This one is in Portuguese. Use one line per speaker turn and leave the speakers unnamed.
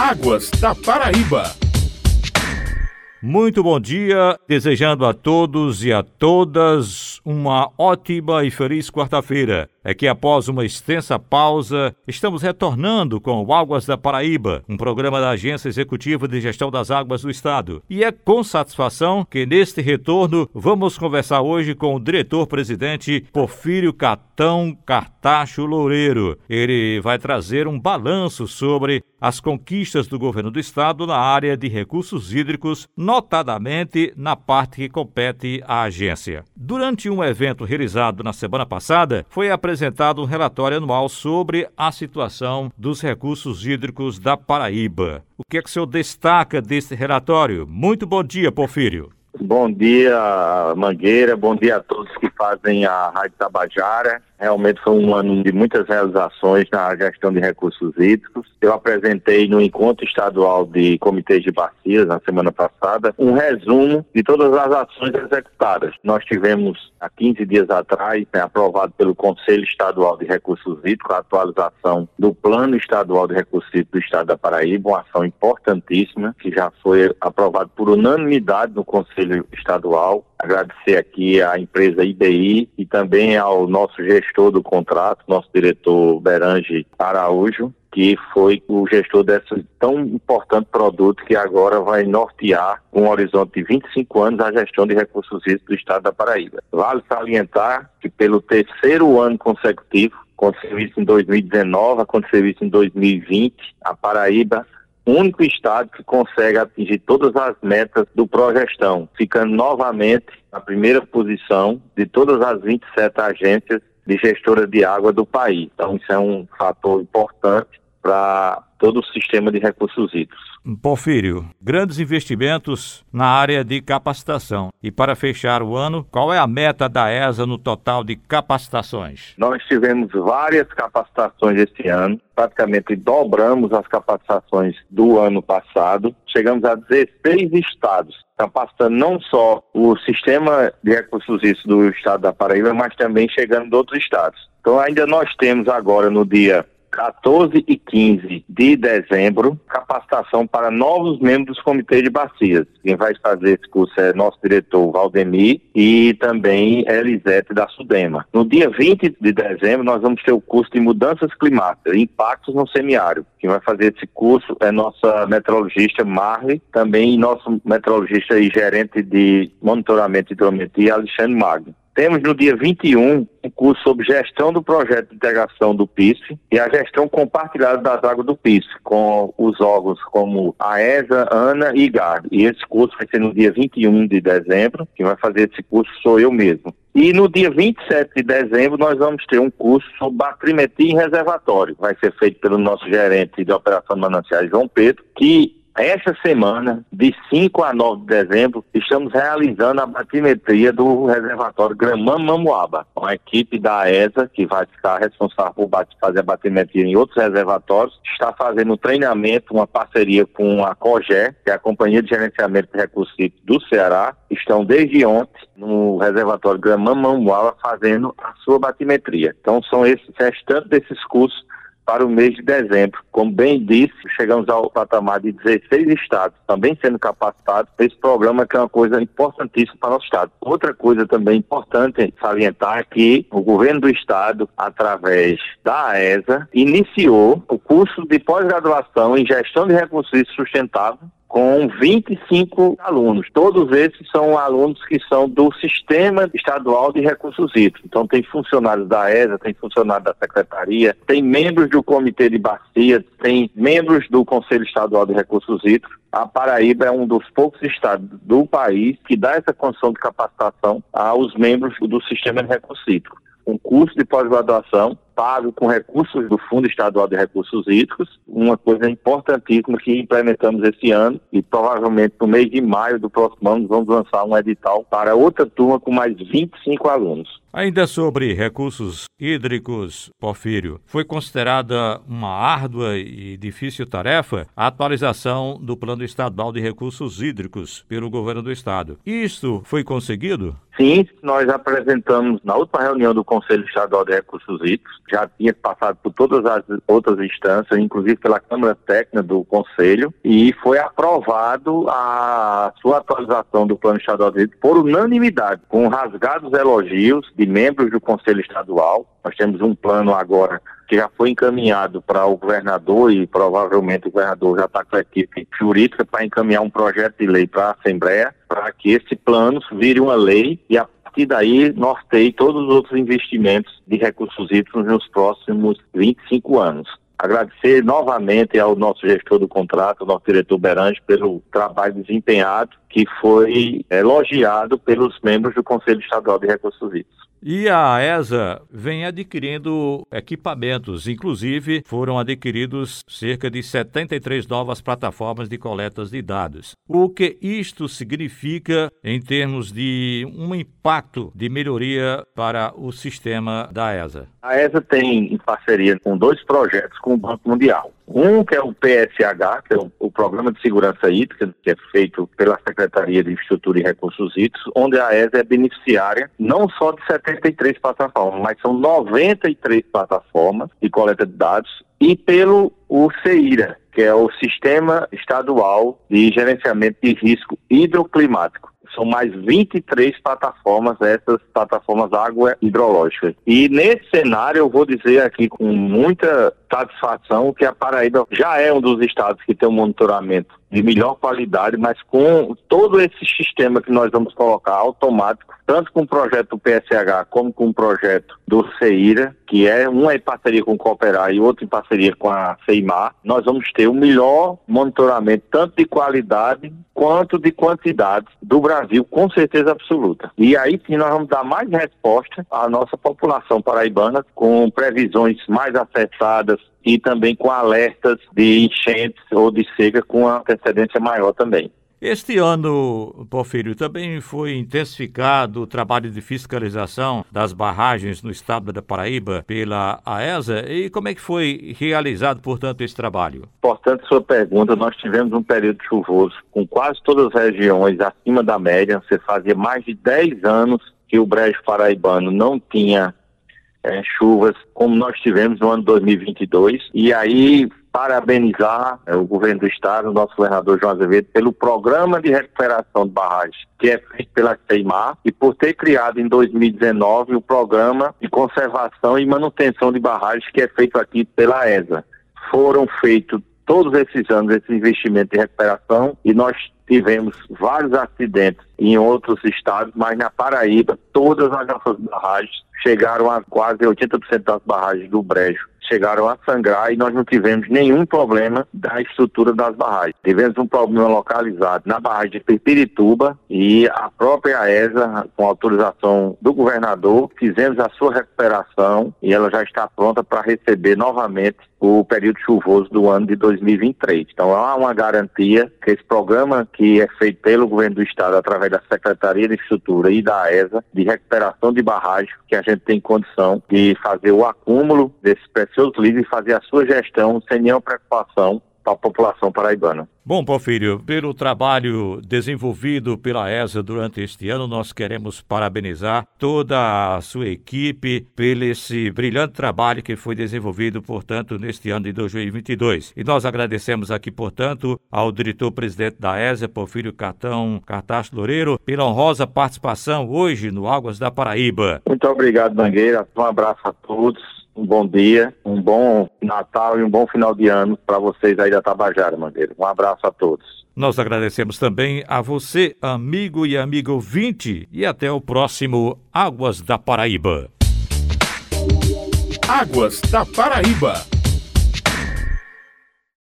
Águas da Paraíba.
Muito bom dia, desejando a todos e a todas uma ótima e feliz quarta-feira é que após uma extensa pausa, estamos retornando com o Águas da Paraíba, um programa da Agência Executiva de Gestão das Águas do Estado. E é com satisfação que neste retorno vamos conversar hoje com o diretor-presidente Porfírio Catão Cartacho Loureiro. Ele vai trazer um balanço sobre as conquistas do governo do estado na área de recursos hídricos, notadamente na parte que compete à agência. Durante um evento realizado na semana passada, foi apresentado apresentado um relatório anual sobre a situação dos recursos hídricos da Paraíba. O que é que o senhor destaca desse relatório? Muito bom dia, Porfírio.
Bom dia, Mangueira. Bom dia a todos que fazem a Rádio Tabajara. Realmente foi um ano de muitas realizações na gestão de recursos hídricos. Eu apresentei no encontro estadual de comitês de bacias na semana passada um resumo de todas as ações executadas. Nós tivemos há 15 dias atrás, né, aprovado pelo Conselho Estadual de Recursos Hídricos, a atualização do Plano Estadual de Recursos Hídricos do Estado da Paraíba, uma ação importantíssima que já foi aprovada por unanimidade no Conselho Estadual agradecer aqui à empresa IBI e também ao nosso gestor do contrato, nosso diretor Berange Araújo, que foi o gestor desse tão importante produto que agora vai nortear, com um horizonte de 25 anos, a gestão de recursos hídricos do estado da Paraíba. Vale salientar que pelo terceiro ano consecutivo, aconteceu isso em 2019, aconteceu isso em 2020, a Paraíba único estado que consegue atingir todas as metas do Progestão, ficando novamente na primeira posição de todas as 27 agências de gestora de água do país. Então, isso é um fator importante para todo o sistema de recursos hídricos.
Porfírio, grandes investimentos na área de capacitação. E para fechar o ano, qual é a meta da ESA no total de capacitações?
Nós tivemos várias capacitações esse ano, praticamente dobramos as capacitações do ano passado, chegamos a 16 estados capacitando não só o sistema de recursos hídricos do estado da Paraíba, mas também chegando de outros estados. Então ainda nós temos agora no dia 14 e 15 de dezembro, capacitação para novos membros do Comitê de Bacias. Quem vai fazer esse curso é nosso diretor Valdemir e também Elisete da Sudema. No dia 20 de dezembro, nós vamos ter o curso de mudanças climáticas, impactos no semiárido. Quem vai fazer esse curso é nossa meteorologista Marley, também nosso meteorologista e gerente de monitoramento de hidrometria, Alexandre Magno. Temos no dia 21 curso sobre gestão do projeto de integração do PISF e a gestão compartilhada das águas do PISF, com os órgãos como a ESA, ANA e IGAR. E esse curso vai ser no dia 21 de dezembro. Quem vai fazer esse curso sou eu mesmo. E no dia 27 de dezembro nós vamos ter um curso sobre batrimetria em reservatório. Vai ser feito pelo nosso gerente de operação de mananciais, João Pedro, que essa semana, de 5 a 9 de dezembro, estamos realizando a batimetria do reservatório Gramam Mamuaba. Uma equipe da ESA, que vai ficar responsável por fazer a batimetria em outros reservatórios, está fazendo um treinamento, uma parceria com a COGÉ, que é a Companhia de Gerenciamento de Recursos do Ceará. Estão desde ontem no reservatório Gramam Mamuaba fazendo a sua batimetria. Então são esses restantes desses cursos para o mês de dezembro. Como bem disse, chegamos ao patamar de 16 estados também sendo capacitados. Esse programa que é uma coisa importantíssima para o nosso estado. Outra coisa também importante salientar é que o governo do estado, através da ESA, iniciou o curso de pós-graduação em gestão de recursos sustentáveis com 25 alunos. Todos esses são alunos que são do Sistema Estadual de Recursos Hídricos. Então tem funcionários da ESA, tem funcionários da Secretaria, tem membros do Comitê de Bacia, tem membros do Conselho Estadual de Recursos Hídricos. A Paraíba é um dos poucos estados do país que dá essa condição de capacitação aos membros do Sistema de Recursos Hídricos um curso de pós-graduação pago com recursos do Fundo Estadual de Recursos Hídricos, uma coisa importantíssima que implementamos esse ano e provavelmente no mês de maio do próximo ano vamos lançar um edital para outra turma com mais 25 alunos.
Ainda sobre recursos hídricos, Porfírio, foi considerada uma árdua e difícil tarefa a atualização do Plano Estadual de Recursos Hídricos pelo governo do estado. Isto foi conseguido?
Sim, nós apresentamos na última reunião do Conselho Estadual de Recursos Hídricos, já tinha passado por todas as outras instâncias, inclusive pela Câmara Técnica do Conselho, e foi aprovado a sua atualização do Plano Estadual de Hídricos por unanimidade, com rasgados elogios de membros do Conselho Estadual. Nós temos um plano agora que já foi encaminhado para o governador e provavelmente o governador já está com a equipe jurídica para encaminhar um projeto de lei para a Assembleia para que esse plano vire uma lei e a partir daí norteie todos os outros investimentos de recursos hídricos nos próximos 25 anos. Agradecer novamente ao nosso gestor do contrato, nosso diretor Berange, pelo trabalho desempenhado, que foi elogiado pelos membros do Conselho Estadual de Recursos Hídricos.
E a ESA vem adquirindo equipamentos, inclusive foram adquiridos cerca de 73 novas plataformas de coletas de dados. O que isto significa em termos de um impacto de melhoria para o sistema da ESA?
A ESA tem em parceria com dois projetos com o Banco Mundial. Um que é o PSH, que é o, Programa de Segurança Hídrica, que é feito pela Secretaria de Infraestrutura e Recursos Hídricos, onde a ESA é beneficiária não só de 73 plataformas, mas são 93 plataformas de coleta de dados, e pelo o CEIRA, que é o Sistema Estadual de Gerenciamento de Risco Hidroclimático são mais 23 plataformas, essas plataformas água hidrológica. E nesse cenário, eu vou dizer aqui com muita satisfação que a Paraíba já é um dos estados que tem um monitoramento de melhor qualidade, mas com todo esse sistema que nós vamos colocar automático, tanto com o projeto do PSH como com o projeto do CEIRA, que é um em parceria com o Cooperar e outro em parceria com a CEIMAR, nós vamos ter o melhor monitoramento, tanto de qualidade quanto de quantidade do Brasil, com certeza absoluta. E aí sim nós vamos dar mais resposta à nossa população paraibana, com previsões mais acertadas, e também com alertas de enchentes ou de seca com antecedência maior também.
Este ano, Porfírio, também foi intensificado o trabalho de fiscalização das barragens no estado da Paraíba pela AESA. E como é que foi realizado, portanto, esse trabalho?
Importante sua pergunta. Nós tivemos um período chuvoso com quase todas as regiões acima da média. Você fazia mais de 10 anos que o Brejo Paraibano não tinha é, chuvas como nós tivemos no ano 2022. E aí, parabenizar é, o governo do estado, o nosso governador João Azevedo, pelo programa de recuperação de barragens que é feito pela CEIMAR e por ter criado em 2019 o programa de conservação e manutenção de barragens que é feito aqui pela ESA. Foram feitos todos esses anos esse investimento de recuperação e nós tivemos vários acidentes em outros estados, mas na Paraíba todas as nossas barragens chegaram a quase 80% das barragens do Brejo chegaram a sangrar e nós não tivemos nenhum problema da estrutura das barragens. Tivemos um problema localizado na barragem de Pipirituba e a própria ESA, com autorização do governador, fizemos a sua recuperação e ela já está pronta para receber novamente o período chuvoso do ano de 2023. Então há uma garantia que esse programa que é feito pelo governo do estado através da Secretaria de Estrutura e da ESA de recuperação de barragens, que a gente tem condição de fazer o acúmulo desses preciosos livros e fazer a sua gestão sem nenhuma preocupação para a população paraibana.
Bom, Porfírio, pelo trabalho desenvolvido pela ESA durante este ano, nós queremos parabenizar toda a sua equipe pelo esse brilhante trabalho que foi desenvolvido, portanto, neste ano de 2022. E nós agradecemos aqui, portanto, ao diretor-presidente da ESA, Porfírio Cartão Cartacho Loureiro, pela honrosa participação hoje no Águas da Paraíba.
Muito obrigado, Mangueira. Um abraço a todos um bom dia, um bom Natal e um bom final de ano para vocês aí da Tabajara, Mangueira. Um abraço a todos.
Nós agradecemos também a você, amigo e amigo ouvinte, e até o próximo Águas da Paraíba.
Águas da Paraíba.